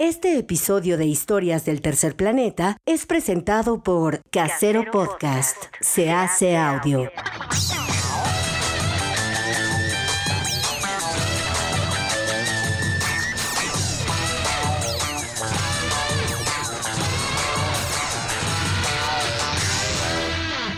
Este episodio de Historias del Tercer Planeta es presentado por Casero Podcast. Se hace audio.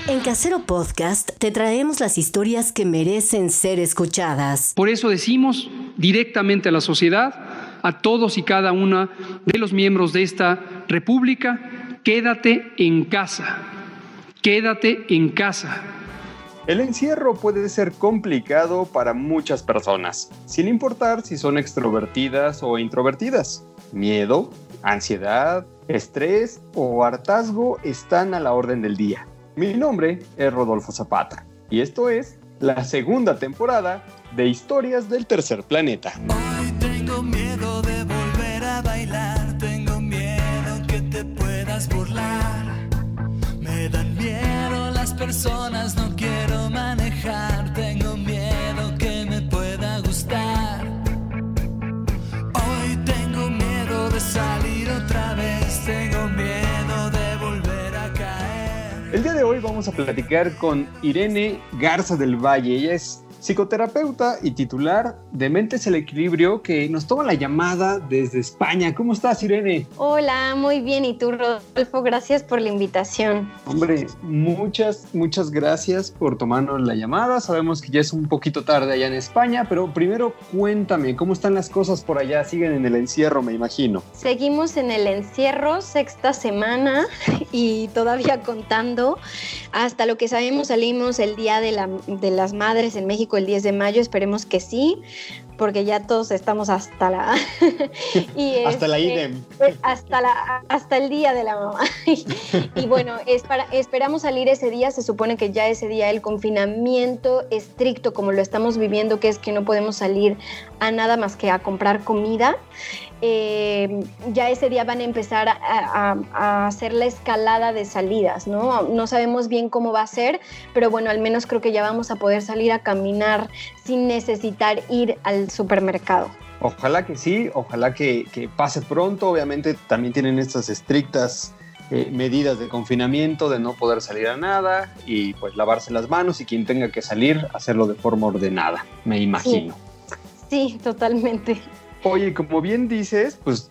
En Casero Podcast te traemos las historias que merecen ser escuchadas. Por eso decimos directamente a la sociedad, a todos y cada una de los miembros de esta República, quédate en casa, quédate en casa. El encierro puede ser complicado para muchas personas, sin importar si son extrovertidas o introvertidas. Miedo, ansiedad, estrés o hartazgo están a la orden del día. Mi nombre es Rodolfo Zapata y esto es la segunda temporada de Historias del Tercer Planeta. Hoy tengo miedo personas, no quiero manejar, tengo miedo que me pueda gustar. Hoy tengo miedo de salir otra vez, tengo miedo de volver a caer. El día de hoy vamos a platicar con Irene Garza del Valle. Ella es psicoterapeuta y titular de Mentes el Equilibrio, que nos toma la llamada desde España. ¿Cómo estás, Irene? Hola, muy bien. ¿Y tú, Rodolfo? Gracias por la invitación. Hombre, muchas, muchas gracias por tomarnos la llamada. Sabemos que ya es un poquito tarde allá en España, pero primero cuéntame, ¿cómo están las cosas por allá? Siguen en el encierro, me imagino. Seguimos en el encierro, sexta semana y todavía contando. Hasta lo que sabemos, salimos el Día de, la, de las Madres en México el 10 de mayo, esperemos que sí, porque ya todos estamos hasta la... y hasta la este, idem. Hasta, la, hasta el día de la mamá. y bueno, es para, esperamos salir ese día, se supone que ya ese día el confinamiento estricto como lo estamos viviendo, que es que no podemos salir a nada más que a comprar comida, eh, ya ese día van a empezar a, a, a, hacer la escalada de salidas, ¿no? No sabemos bien cómo va a ser, pero bueno, al menos creo que ya vamos a poder salir a caminar sin necesitar ir al supermercado. Ojalá que sí, ojalá que, que pase pronto. Obviamente también tienen estas estrictas eh, medidas de confinamiento, de no poder salir a nada y pues lavarse las manos y quien tenga que salir, hacerlo de forma ordenada, me imagino. Sí, sí totalmente. Oye, como bien dices, pues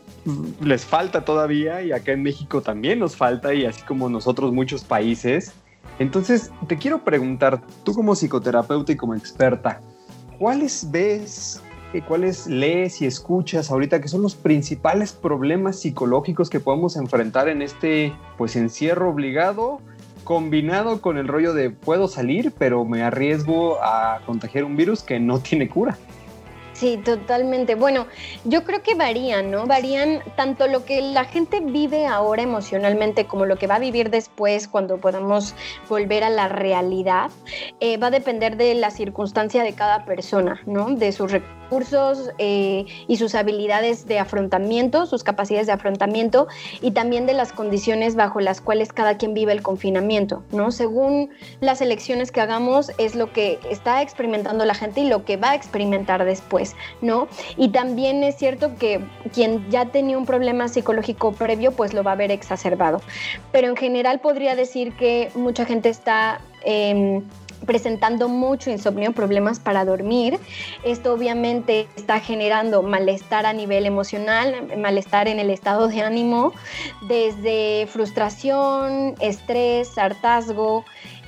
les falta todavía y acá en México también nos falta y así como nosotros muchos países. Entonces, te quiero preguntar, tú como psicoterapeuta y como experta, ¿cuáles ves, cuáles lees y escuchas ahorita que son los principales problemas psicológicos que podemos enfrentar en este pues encierro obligado combinado con el rollo de puedo salir, pero me arriesgo a contagiar un virus que no tiene cura? Sí, totalmente. Bueno, yo creo que varían, ¿no? Varían tanto lo que la gente vive ahora emocionalmente como lo que va a vivir después cuando podamos volver a la realidad. Eh, va a depender de la circunstancia de cada persona, ¿no? De sus eh, y sus habilidades de afrontamiento, sus capacidades de afrontamiento y también de las condiciones bajo las cuales cada quien vive el confinamiento, ¿no? Según las elecciones que hagamos es lo que está experimentando la gente y lo que va a experimentar después. ¿no? Y también es cierto que quien ya tenía un problema psicológico previo, pues lo va a ver exacerbado. Pero en general podría decir que mucha gente está... Eh, presentando mucho insomnio, problemas para dormir. Esto obviamente está generando malestar a nivel emocional, malestar en el estado de ánimo, desde frustración, estrés, hartazgo.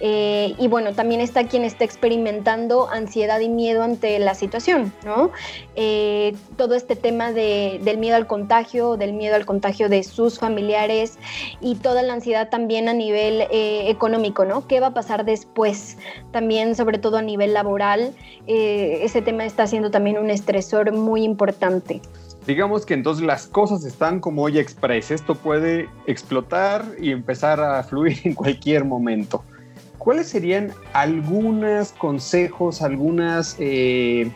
Eh, y bueno, también está quien está experimentando ansiedad y miedo ante la situación, ¿no? Eh, todo este tema de, del miedo al contagio, del miedo al contagio de sus familiares y toda la ansiedad también a nivel eh, económico, ¿no? ¿Qué va a pasar después? También, sobre todo a nivel laboral, eh, ese tema está siendo también un estresor muy importante. Digamos que entonces las cosas están como hoy express. Esto puede explotar y empezar a fluir en cualquier momento. ¿Cuáles serían algunos consejos, algunas, eh,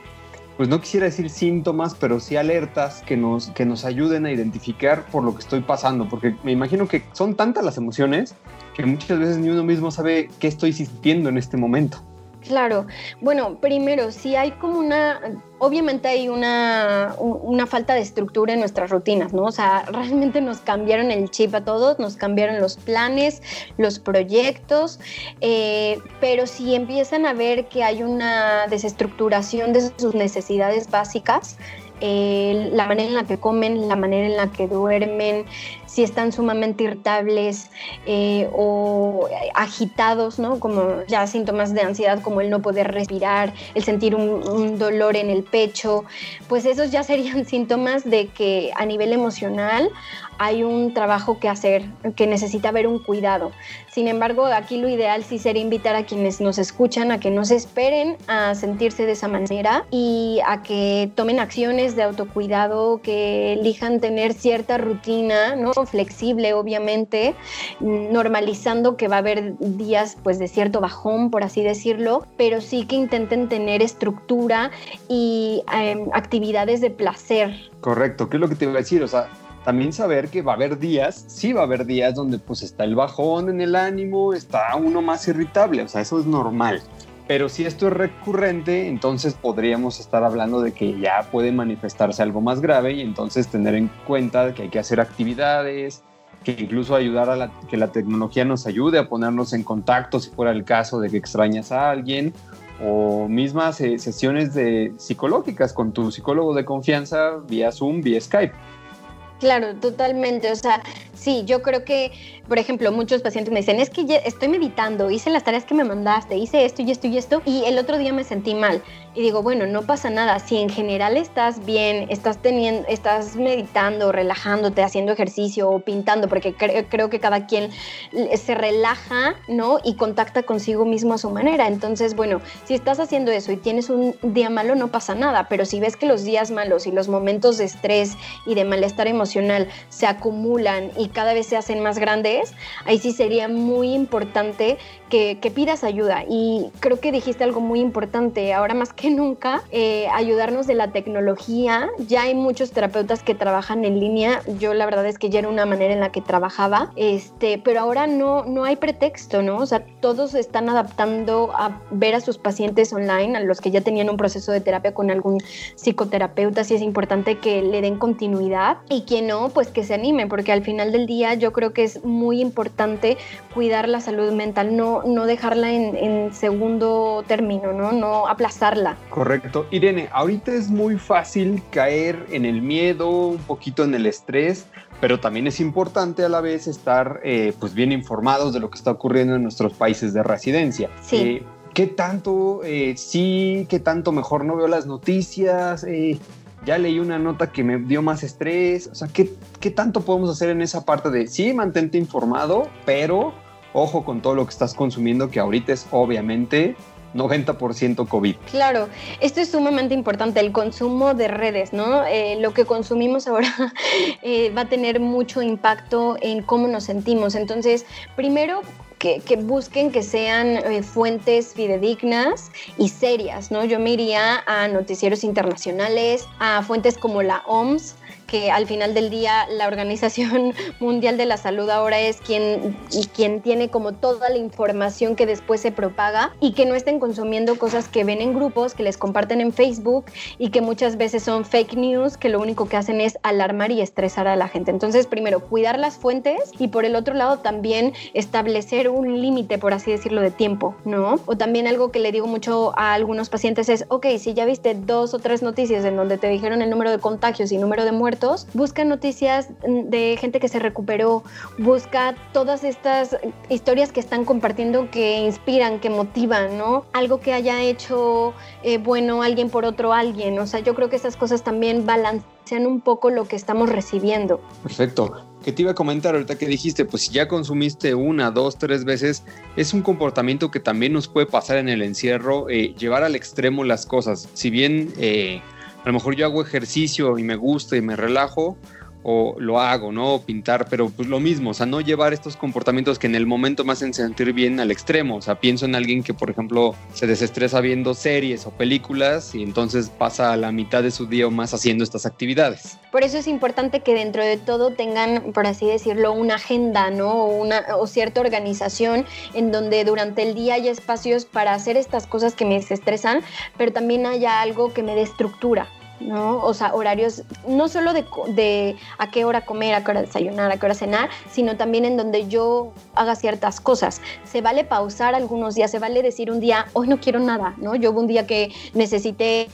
pues no quisiera decir síntomas, pero sí alertas que nos, que nos ayuden a identificar por lo que estoy pasando? Porque me imagino que son tantas las emociones que muchas veces ni uno mismo sabe qué estoy sintiendo en este momento. Claro, bueno, primero, si hay como una, obviamente hay una, una, falta de estructura en nuestras rutinas, ¿no? O sea, realmente nos cambiaron el chip a todos, nos cambiaron los planes, los proyectos, eh, pero si empiezan a ver que hay una desestructuración de sus necesidades básicas, eh, la manera en la que comen, la manera en la que duermen, si están sumamente irritables eh, o agitados, ¿no? Como ya síntomas de ansiedad como el no poder respirar, el sentir un, dolor en el pecho, pues esos ya serían síntomas de que a nivel emocional hay un trabajo que hacer, que necesita haber un cuidado. Sin embargo, aquí lo ideal sí sería invitar a quienes nos escuchan a que no se esperen a sentirse de esa manera y a que tomen acciones de autocuidado, que elijan tener cierta rutina, ¿no? Flexible, obviamente, normalizando que va a haber días pues de cierto bajón, por así decirlo, pero sí que intenten tener estructura y em, actividades de placer. Correcto, ¿qué es lo que te iba a decir? O sea, también saber que va a haber días, sí va a haber días donde pues está el bajón en el ánimo, está uno más irritable, o sea, eso es normal. Pero si esto es recurrente, entonces podríamos estar hablando de que ya puede manifestarse algo más grave y entonces tener en cuenta que hay que hacer actividades, que incluso ayudar a que la tecnología nos ayude a ponernos en contacto si fuera el caso de que extrañas a alguien o mismas eh, sesiones de psicológicas con tu psicólogo de confianza vía Zoom, vía Skype. Claro, totalmente. O sea, sí, yo creo que por ejemplo, muchos pacientes me dicen, es que estoy meditando, hice las tareas que me mandaste, hice esto y esto y esto, y el otro día me sentí mal. Y digo, bueno, no pasa nada. Si en general estás bien, estás teniendo, estás meditando, relajándote, haciendo ejercicio o pintando, porque creo que cada quien se relaja, ¿no? Y contacta consigo mismo a su manera. Entonces, bueno, si estás haciendo eso y tienes un día malo, no pasa nada. Pero si ves que los días malos y los momentos de estrés y de malestar emocional se acumulan y cada vez se hacen más grandes, ahí sí sería muy importante que, pidas ayuda. Y creo que dijiste algo muy importante, ahora más que nunca, eh, ayudarnos de la tecnología. Ya hay muchos terapeutas que trabajan en línea. Yo la verdad es que ya era una manera en la que trabajaba, este, pero ahora no, no hay pretexto, ¿no? O sea, todos están adaptando a ver a sus pacientes online, a los que ya tenían un proceso de terapia con algún psicoterapeuta, sí es importante que le den continuidad y quien no, pues que se anime, porque al final del día yo creo que es muy importante cuidar la salud mental, no no, dejarla en, segundo término, ¿no? no aplazarla. Correcto. Irene, ahorita es muy fácil caer en el miedo, un poquito en el estrés, pero también es importante a la vez estar eh, pues bien informados de lo que está ocurriendo en nuestros países de residencia. Sí. Eh, ¿Qué tanto eh, sí, qué tanto mejor no veo las noticias? ya leí una nota que me dio más estrés. O sea, ¿qué, ¿qué tanto podemos hacer en esa parte de sí, mantente informado, pero ojo con todo lo que estás consumiendo, que ahorita es obviamente 90% COVID. Claro, esto es sumamente importante, el consumo de redes, ¿no? Eh, lo que consumimos ahora eh, va a tener mucho impacto en cómo nos sentimos. Entonces, primero, que, busquen que sean eh, fuentes fidedignas y serias, ¿no? Yo me iría a noticieros internacionales, a fuentes como la OMS, que al final del día la Organización Mundial de la Salud ahora es quien, quien tiene como toda la información que después se propaga y que no estén consumiendo cosas que ven en grupos, que les comparten en Facebook y que muchas veces son fake news, que lo único que hacen es alarmar y estresar a la gente. Entonces, primero, cuidar las fuentes y por el otro lado también establecer un límite, por así decirlo, de tiempo, ¿no? O también algo que le digo mucho a algunos pacientes es, ok, si ya viste dos o tres noticias en donde te dijeron el número de contagios y número de busca noticias de gente que se recuperó, busca todas estas historias que están compartiendo que inspiran, que motivan, ¿no? Algo que haya hecho eh, bueno alguien por otro alguien. O sea, yo creo que esas cosas también balancean un poco lo que estamos recibiendo. Perfecto. ¿Qué te iba a comentar ahorita que dijiste? Pues si ya consumiste una, dos, tres veces, es un comportamiento que también nos puede pasar en el encierro, eh, llevar al extremo las cosas. Si bien eh, a lo mejor yo hago ejercicio y me gusta y me relajo, o lo hago, ¿no? Pintar, pero pues lo mismo, o sea, no llevar estos comportamientos que en el momento me hacen sentir bien al extremo. O sea, pienso en alguien que, por ejemplo, se desestresa viendo series o películas y entonces pasa la mitad de su día o más haciendo estas actividades. Por eso es importante que dentro de todo tengan, por así decirlo, una agenda, ¿no? O, una, o cierta organización en donde durante el día haya espacios para hacer estas cosas que me desestresan, pero también haya algo que me dé estructura. ¿No? O sea, horarios no solo de, de, a qué hora comer, a qué hora desayunar, a qué hora cenar, sino también en donde yo haga ciertas cosas. Se vale pausar algunos días, se vale decir un día, hoy no quiero nada, ¿no? Yo hubo un día que necesité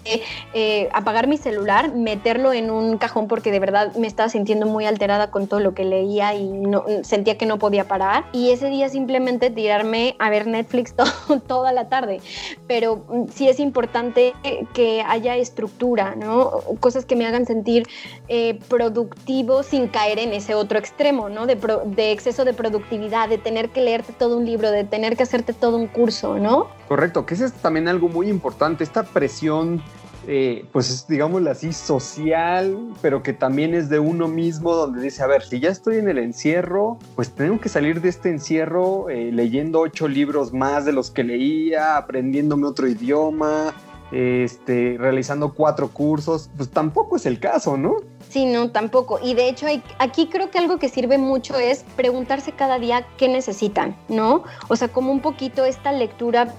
eh, apagar mi celular, meterlo en un cajón porque de verdad me estaba sintiendo muy alterada con todo lo que leía y no, sentía que no podía parar. Y ese día simplemente tirarme a ver Netflix toda la tarde. Pero mm, sí es importante que haya estructura, ¿no? Cosas que me hagan sentir eh, productivo sin caer en ese otro extremo, ¿no? De, de, exceso de productividad, de tener que leerte todo un libro, de tener que hacerte todo un curso, ¿no? Correcto, que ese es también algo muy importante, esta presión eh, pues digámoslo así, social, pero que también es de uno mismo, donde dice, a ver, si ya estoy en el encierro, pues tengo que salir de este encierro eh, leyendo ocho libros más de los que leía, aprendiéndome otro idioma, este, realizando cuatro cursos, pues tampoco es el caso, ¿no? Sí, no, tampoco. Y de hecho, aquí creo que algo que sirve mucho es preguntarse cada día qué necesitan, ¿no? O sea, como un poquito esta lectura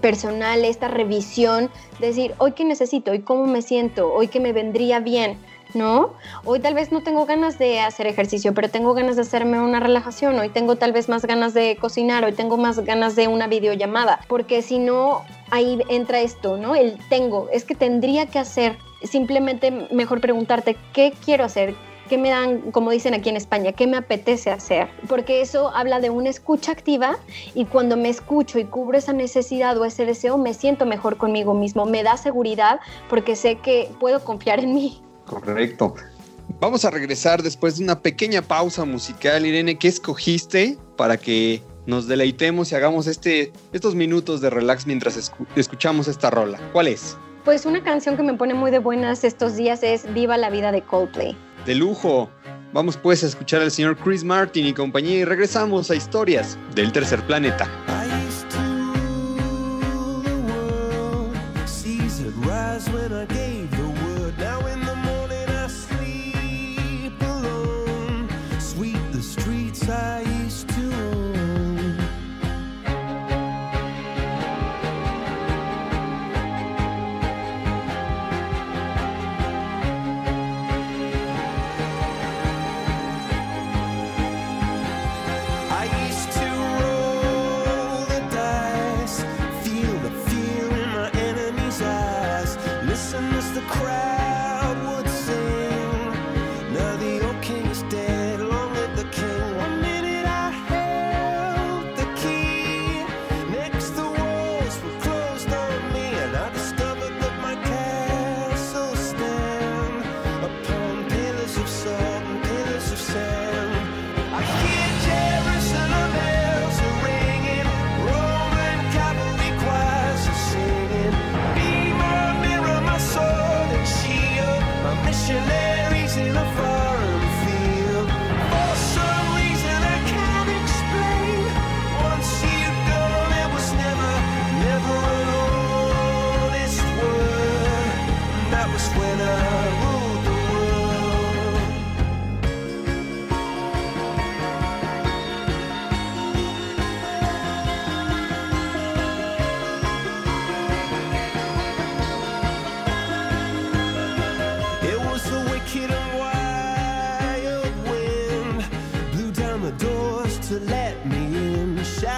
personal, esta revisión, decir, hoy qué necesito, hoy cómo me siento, hoy qué me vendría bien. ¿no? Hoy tal vez no tengo ganas de hacer ejercicio, pero tengo ganas de hacerme una relajación, hoy tengo tal vez más ganas de cocinar, hoy tengo más ganas de una videollamada, porque si no, ahí entra esto, ¿no? El tengo, es que tendría que hacer, simplemente mejor preguntarte, ¿qué quiero hacer? ¿Qué me dan, como dicen aquí en España, qué me apetece hacer? Porque eso habla de una escucha activa y cuando me escucho y cubro esa necesidad o ese deseo, me siento mejor conmigo mismo, me da seguridad porque sé que puedo confiar en mí. Correcto. Vamos a regresar después de una pequeña pausa musical, Irene. ¿Qué escogiste para que nos deleitemos y hagamos este, estos minutos de relax mientras escuchamos esta rola. ¿Cuál es? Pues una canción que me pone muy de buenas estos días es Viva la vida de Coldplay. De lujo. Vamos pues a escuchar al señor Chris Martin y compañía y regresamos a historias del tercer planeta. I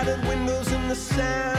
the windows and the sound.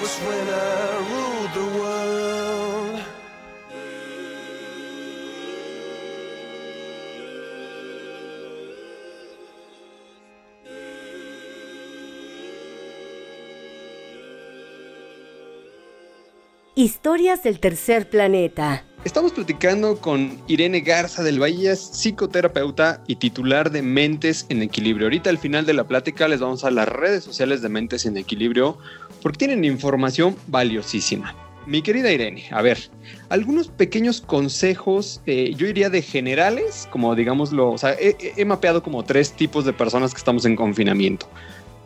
Was when I ruled the world. Historias del tercer planeta. Estamos platicando con Irene Garza del Valle, psicoterapeuta y titular de Mentes en Equilibrio. Ahorita al final de la plática les vamos a las redes sociales de Mentes en Equilibrio porque tienen información valiosísima. Mi querida Irene, a ver, algunos pequeños consejos, eh, yo iría de generales, como digámoslo, o sea, he, he mapeado como tres tipos de personas que estamos en confinamiento.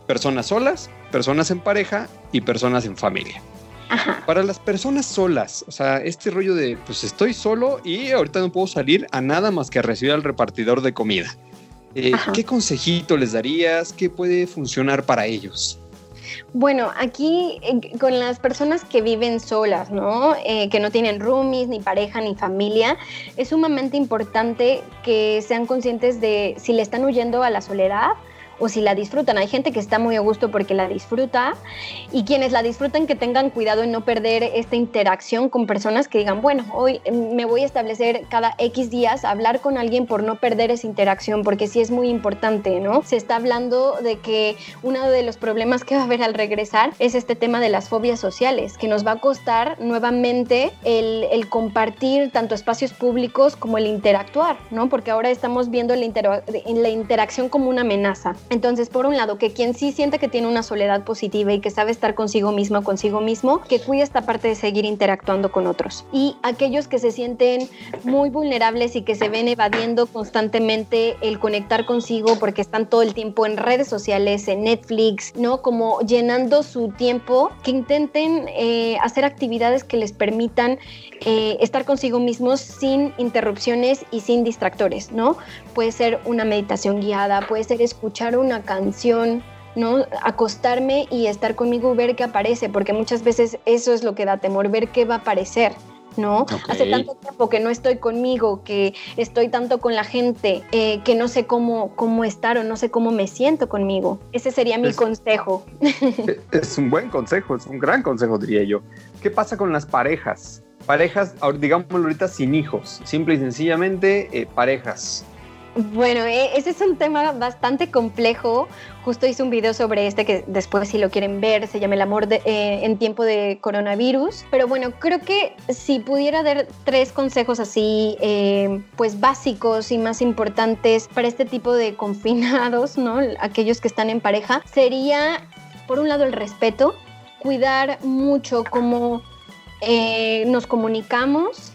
Personas solas, personas en pareja y personas en familia. Ajá. Para las personas solas, o sea, este rollo de, pues estoy solo y ahorita no puedo salir a nada más que a recibir al repartidor de comida. Eh. ¿Qué consejito les darías? ¿Qué puede funcionar para ellos? Bueno, aquí eh, con las personas que viven solas, ¿no? Eh, que no tienen roomies, ni pareja, ni familia, es sumamente importante que sean conscientes de si le están huyendo a la soledad o si la disfrutan. Hay gente que está muy a gusto porque la disfruta y quienes la disfrutan que tengan cuidado en no perder esta interacción con personas que digan, bueno, hoy eh, me voy a establecer cada X días a hablar con alguien por no perder esa interacción, porque sí es muy importante, ¿no? Se está hablando de que uno de los problemas que va a haber al regresar es este tema de las fobias sociales, que nos va a costar nuevamente el, el compartir tanto espacios públicos como el interactuar, ¿no? Porque ahora estamos viendo la, intera- la interacción como una amenaza. Entonces, por un lado, que quien sí siente que tiene una soledad positiva y que sabe estar consigo mismo consigo mismo, que cuide esta parte de seguir interactuando con otros. Y aquellos que se sienten muy vulnerables y que se ven evadiendo constantemente el conectar consigo porque están todo el tiempo en redes sociales, en Netflix, ¿no? Como llenando su tiempo, que intenten eh, hacer actividades que les permitan eh, estar consigo mismos sin interrupciones y sin distractores, ¿no? Puede ser una meditación guiada, puede ser escuchar una canción, ¿no? Acostarme y estar conmigo ver qué aparece, porque muchas veces eso es lo que da temor, ver qué va a aparecer. ¿no? Hace tanto tiempo que no estoy conmigo, que estoy tanto con la gente, eh, que no sé cómo, cómo estar o no sé cómo me siento conmigo. Ese sería mi Es- consejo. Es un buen consejo, es un gran consejo, diría yo. ¿Qué pasa con las parejas? Parejas, digámoslo ahorita, sin hijos. Simple y sencillamente, eh, parejas. Bueno, eh, ese es un tema bastante complejo. Justo hice un video sobre este que después si lo quieren ver, se llama El amor de- eh, en tiempo de coronavirus. Pero bueno, creo que si pudiera dar tres consejos así, eh, pues básicos y más importantes para este tipo de confinados, ¿no? Aquellos que están en pareja, sería, por un lado, el respeto, cuidar mucho cómo eh, nos comunicamos,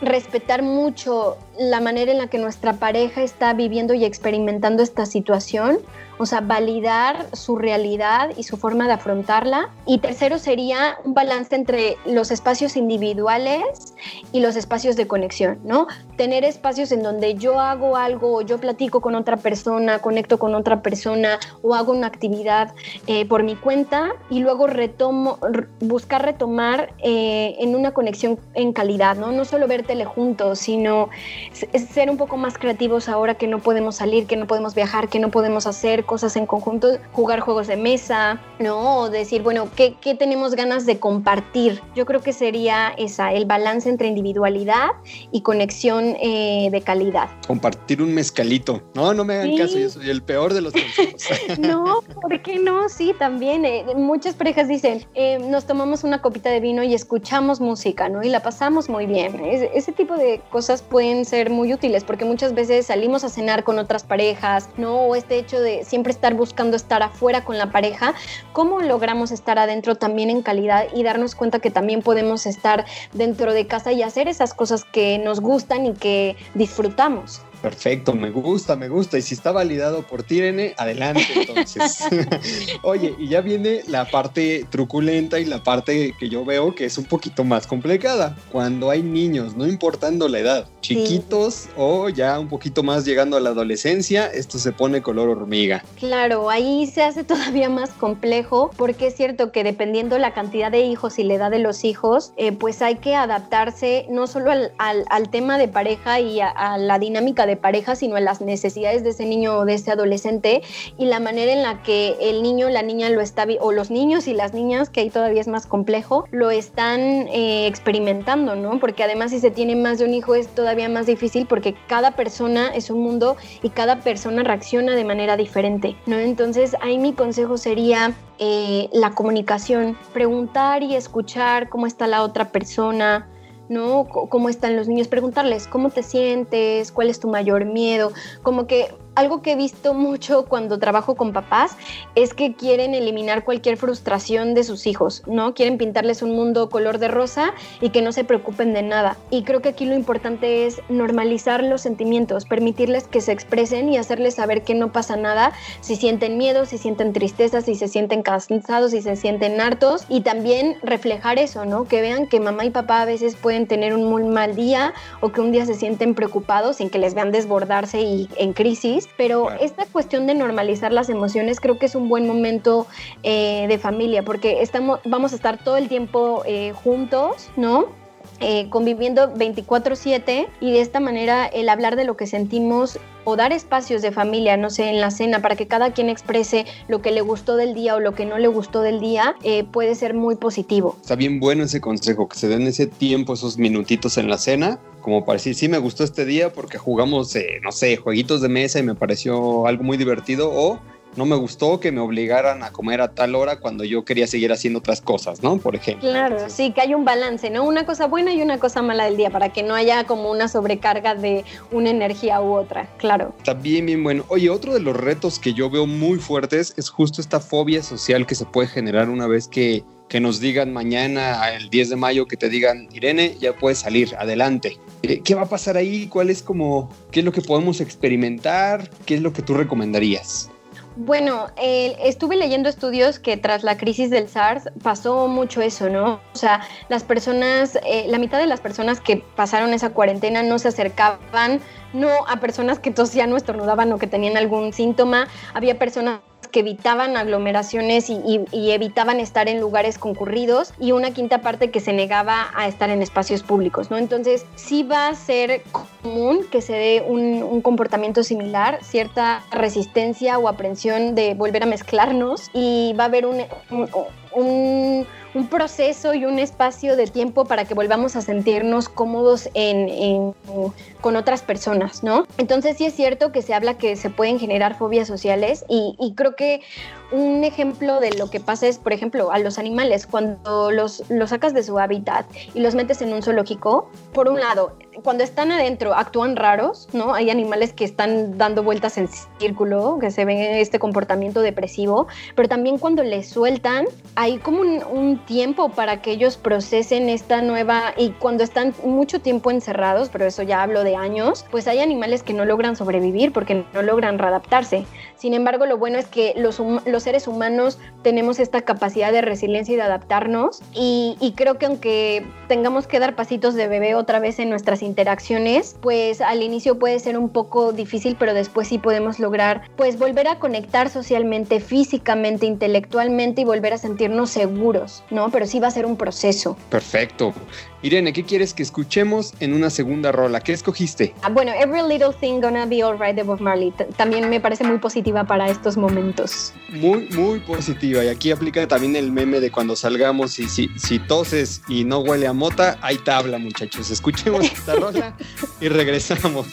respetar mucho la manera en la que nuestra pareja está viviendo y experimentando esta situación, o sea, validar su realidad y su forma de afrontarla. Y tercero sería un balance entre los espacios individuales y los espacios de conexión, ¿no? Tener espacios en donde yo hago algo, yo platico con otra persona, conecto con otra persona o hago una actividad eh, por mi cuenta y luego retomo, buscar retomar eh, en una conexión en calidad, ¿no? No solo ver tele juntos, sino ser un poco más creativos ahora que no podemos salir, que no podemos viajar, que no podemos hacer cosas en conjunto, jugar juegos de mesa, ¿no? O decir, bueno, ¿qué, qué tenemos ganas de compartir? Yo creo que sería esa, el balance entre individualidad y conexión eh, de calidad. Compartir un mezcalito. No, no me hagan Sí. caso, yo soy el peor de los. No, ¿por qué no? Sí, también. eh, muchas parejas dicen, eh, nos tomamos una copita de vino y escuchamos música, ¿no? Y la pasamos muy bien. Es- ese tipo de cosas pueden ser muy útiles porque muchas veces salimos a cenar con otras parejas, ¿no? O este hecho de siempre estar buscando estar afuera con la pareja. ¿Cómo logramos estar adentro también en calidad y darnos cuenta que también podemos estar dentro de casa y hacer esas cosas que nos gustan y que disfrutamos? Perfecto, me gusta, me gusta. Y si está validado por ti, Irene, adelante entonces. Oye, y ya viene la parte truculenta y la parte que yo veo que es un poquito más complicada. Cuando hay niños, no importando la edad, chiquitos o ya un poquito más llegando a la adolescencia, esto se pone color hormiga. Claro, ahí se hace todavía más complejo porque es cierto que dependiendo la cantidad de hijos y la edad de los hijos, eh, pues hay que adaptarse no solo al, al- al tema de pareja y a, a la dinámica de de pareja, sino en las necesidades de ese niño o de ese adolescente y la manera en la que el niño, la niña lo está, o los niños y las niñas, que ahí todavía es más complejo, lo están eh, experimentando, ¿no? Porque además si se tiene más de un hijo es todavía más difícil porque cada persona es un mundo y cada persona reacciona de manera diferente, ¿no? Entonces ahí mi consejo sería eh, la comunicación, preguntar y escuchar cómo está la otra persona, ¿no? cómo están los niños, preguntarles cómo te sientes, cuál es tu mayor miedo, como que algo que he visto mucho cuando trabajo con papás es que quieren eliminar cualquier frustración de sus hijos, ¿no? Quieren pintarles un mundo color de rosa y que no se preocupen de nada. Y creo que aquí lo importante es normalizar los sentimientos, permitirles que se expresen y hacerles saber que no pasa nada si sienten miedo, si sienten tristeza, si se sienten cansados, si se sienten hartos y también reflejar eso, ¿no? Que vean que mamá y papá a veces pueden tener un muy mal día o que un día se sienten preocupados sin que les vean desbordarse y en crisis pero esta cuestión de normalizar las emociones creo que es un buen momento eh, de familia, porque estamos, vamos a estar todo el tiempo eh, juntos, ¿no? Eh, conviviendo 24/7 y de esta manera el hablar de lo que sentimos o dar espacios de familia, no sé, en la cena para que cada quien exprese lo que le gustó del día o lo que no le gustó del día, puede ser muy positivo. Está bien bueno ese consejo, que se den ese tiempo, esos minutitos en la cena como para decir, sí me gustó este día porque jugamos, eh, no sé, jueguitos de mesa y me pareció algo muy divertido, o no me gustó que me obligaran a comer a tal hora cuando yo quería seguir haciendo otras cosas, ¿no? Por ejemplo. Claro, sí, que hay un balance, ¿no? Una cosa buena y una cosa mala del día para que no haya como una sobrecarga de una energía u otra, claro. Está bien, bien bueno. Oye, otro de los retos que yo veo muy fuertes es justo esta fobia social que se puede generar una vez que que nos digan mañana, el 10 de mayo, que te digan, Irene, ya puedes salir, adelante. Eh, ¿Qué va a pasar ahí? ¿Cuál es como, qué es lo que podemos experimentar? ¿Qué es lo que tú recomendarías? Bueno, estuve leyendo estudios que tras la crisis del SARS pasó mucho eso, ¿no? O sea, las personas, eh, la mitad de las personas que pasaron esa cuarentena no se acercaban, no a personas que tosían o estornudaban o que tenían algún síntoma, había personas que evitaban aglomeraciones y, evitaban estar en lugares concurridos y una quinta parte que se negaba a estar en espacios públicos, ¿no? Entonces sí va a ser común que se dé un, comportamiento similar, cierta resistencia o aprensión de volver a mezclarnos y va a haber un, un un proceso y un espacio de tiempo para que volvamos a sentirnos cómodos en, con otras personas, ¿no? Entonces sí es cierto que se habla que se pueden generar fobias sociales y, y creo que un ejemplo de lo que pasa es, por ejemplo, a los animales, cuando los, los sacas de su hábitat y los metes en un zoológico, por un lado, cuando están adentro actúan raros, ¿no? Hay animales que están dando vueltas en círculo, que se ve este comportamiento depresivo, pero también cuando les sueltan, hay como un, un tiempo para que ellos procesen esta nueva, y cuando están mucho tiempo encerrados, pero eso ya hablo de años, pues hay animales que no logran sobrevivir porque no logran readaptarse. Sin embargo, lo bueno es que los, los seres humanos tenemos esta capacidad de resiliencia y de adaptarnos y, y creo que aunque tengamos que dar pasitos de bebé otra vez en nuestras interacciones, pues al inicio puede ser un poco difícil, pero después sí podemos lograr pues volver a conectar socialmente, físicamente, intelectualmente y volver a sentirnos seguros, ¿no? Pero sí va a ser un proceso. Perfecto. Irene, ¿qué quieres que escuchemos en una segunda rola? ¿Qué escogiste? Ah, bueno, Every Little Thing Gonna Be Alright de Bob Marley. también me parece muy positiva para estos momentos. Muy, muy positiva. Y aquí aplica también el meme de cuando salgamos y si, si toses y no huele a mota, hay tabla, muchachos. Escuchemos esta rola y regresamos.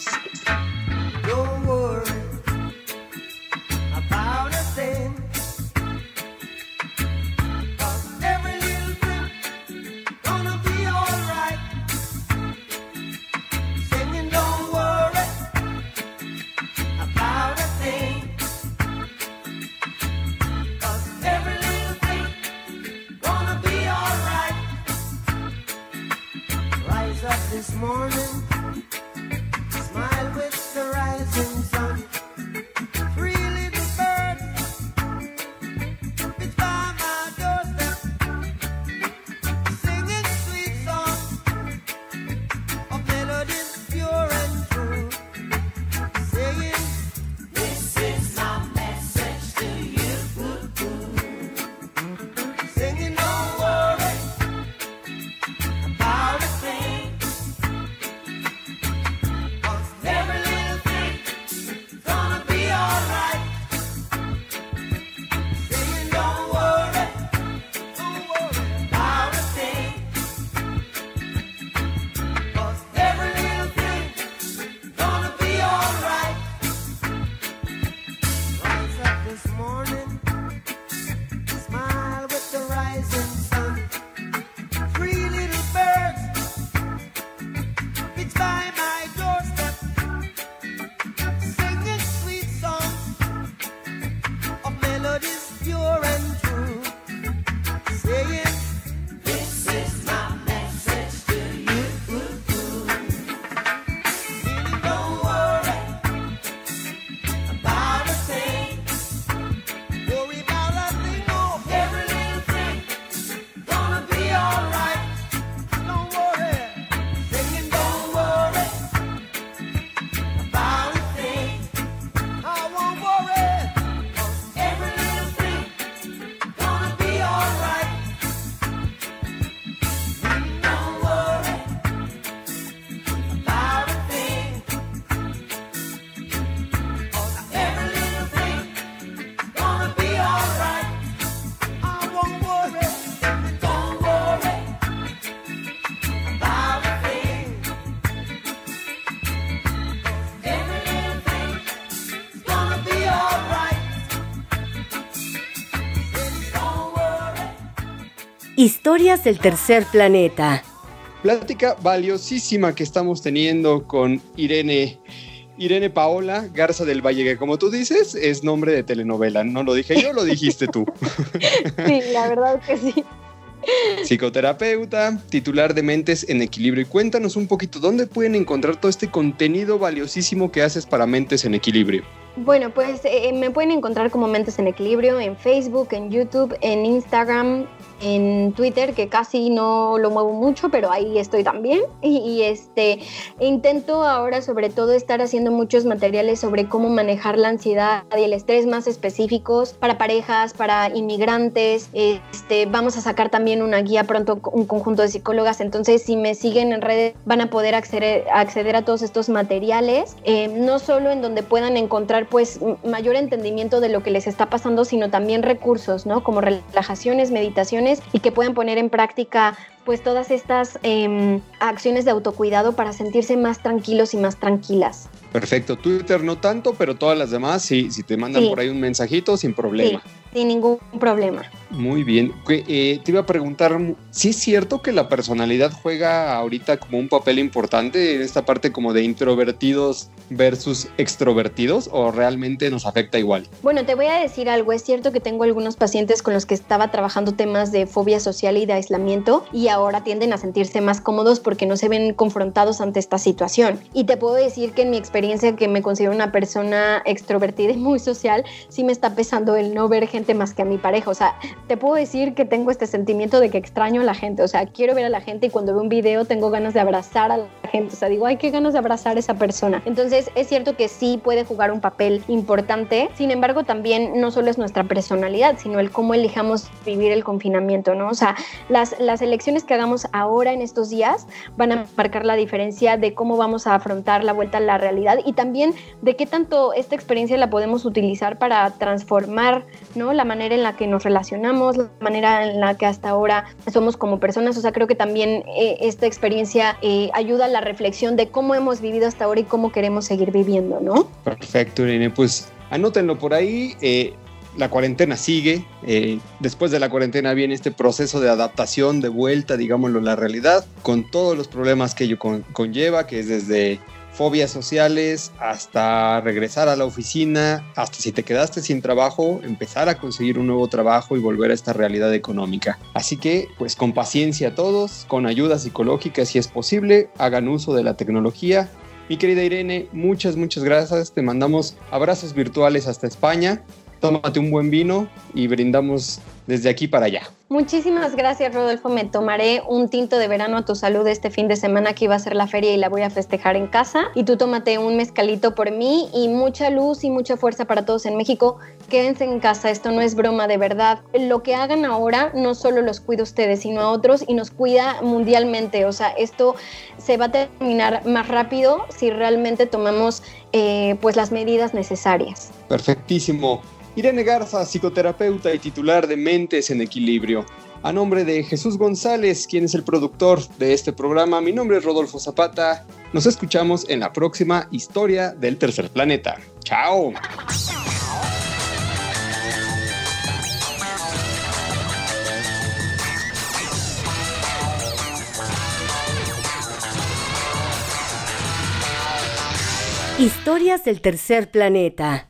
Historias del tercer planeta. Plática valiosísima que estamos teniendo con Irene. Irene Paola Garza del Valle, que como tú dices, es nombre de telenovela. No lo dije yo, lo dijiste tú. Sí, la verdad que sí. Psicoterapeuta, titular de Mentes en Equilibrio. Y cuéntanos un poquito, ¿dónde pueden encontrar todo este contenido valiosísimo que haces para Mentes en Equilibrio? Bueno, pues eh, me pueden encontrar como Mentes en Equilibrio en Facebook, en YouTube, en Instagram, en Twitter, que casi no lo muevo mucho, pero ahí estoy también. Y, este intento ahora sobre todo estar haciendo muchos materiales sobre cómo manejar la ansiedad y el estrés más específicos para parejas, para inmigrantes. Este, vamos a sacar también una guía pronto, un conjunto de psicólogas. Entonces, si me siguen en redes, van a poder acceder, acceder a todos estos materiales, eh, no solo en donde puedan encontrar pues mayor entendimiento de lo que les está pasando, sino también recursos, ¿no? Como relajaciones, meditaciones y que puedan poner en práctica pues todas estas em, acciones de autocuidado para sentirse más tranquilos y más tranquilas. Perfecto, Twitter no tanto, pero todas las demás, sí, si te mandan por ahí un mensajito, sin problema. Sí, sin ningún problema. Muy bien. Eh, te iba a preguntar, ¿sí es cierto que la personalidad juega ahorita como un papel importante en esta parte como de introvertidos versus extrovertidos o realmente nos afecta igual? Bueno, te voy a decir algo. Es cierto que tengo algunos pacientes con los que estaba trabajando temas de fobia social y de aislamiento y ahora tienden a sentirse más cómodos porque no se ven confrontados ante esta situación. Y te puedo decir que en mi experiencia, que me considero una persona extrovertida y muy social, sí me está pesando el no ver gente más que a mi pareja. O sea, te puedo decir que tengo este sentimiento de que extraño a la gente. O sea, quiero ver a la gente y cuando veo un video tengo ganas de abrazar a la gente. O sea, digo, ay, qué ganas de abrazar a esa persona. Entonces, es cierto que sí puede jugar un papel importante. Sin embargo, también no solo es nuestra personalidad, sino el cómo elijamos vivir el confinamiento, ¿no? O sea, las, las elecciones que hagamos ahora en estos días van a marcar la diferencia de cómo vamos a afrontar la vuelta a la realidad y también de qué tanto esta experiencia la podemos utilizar para transformar ¿no? la manera en la que nos relacionamos, la manera en la que hasta ahora somos como personas. O sea, creo que también eh, esta experiencia eh, ayuda a la reflexión de cómo hemos vivido hasta ahora y cómo queremos seguir viviendo, ¿no? Perfecto, Irene. Pues anótenlo por ahí. Eh, la cuarentena sigue. Después de la cuarentena viene este proceso de adaptación, de vuelta, digámoslo, a la realidad, con todos los problemas que ello conlleva, que es desde fobias sociales hasta regresar a la oficina, hasta si te quedaste sin trabajo, empezar a conseguir un nuevo trabajo y volver a esta realidad económica. Así que, pues con paciencia a todos, con ayuda psicológica si es posible, hagan uso de la tecnología mi querida Irene, muchas, muchas gracias. Te mandamos abrazos virtuales hasta España tómate un buen vino y brindamos desde aquí para allá. Muchísimas gracias, Rodolfo. Me tomaré un tinto de verano a tu salud este fin de semana que iba a ser la feria y la voy a festejar en casa. Y tú tómate un mezcalito por mí y mucha luz y mucha fuerza para todos en México. Quédense en casa, esto no es broma de verdad. Lo que hagan ahora no solo los cuida a ustedes, sino a otros y nos cuida mundialmente. O sea, esto se va a terminar más rápido si realmente tomamos eh, pues las medidas necesarias. Perfectísimo. Irene Garza, psicoterapeuta y titular de Mentes en Equilibrio. A nombre de Jesús González, quien es el productor de este programa, mi nombre es Rodolfo Zapata. Nos escuchamos en la próxima historia del tercer planeta. ¡Chao! Historias del tercer planeta.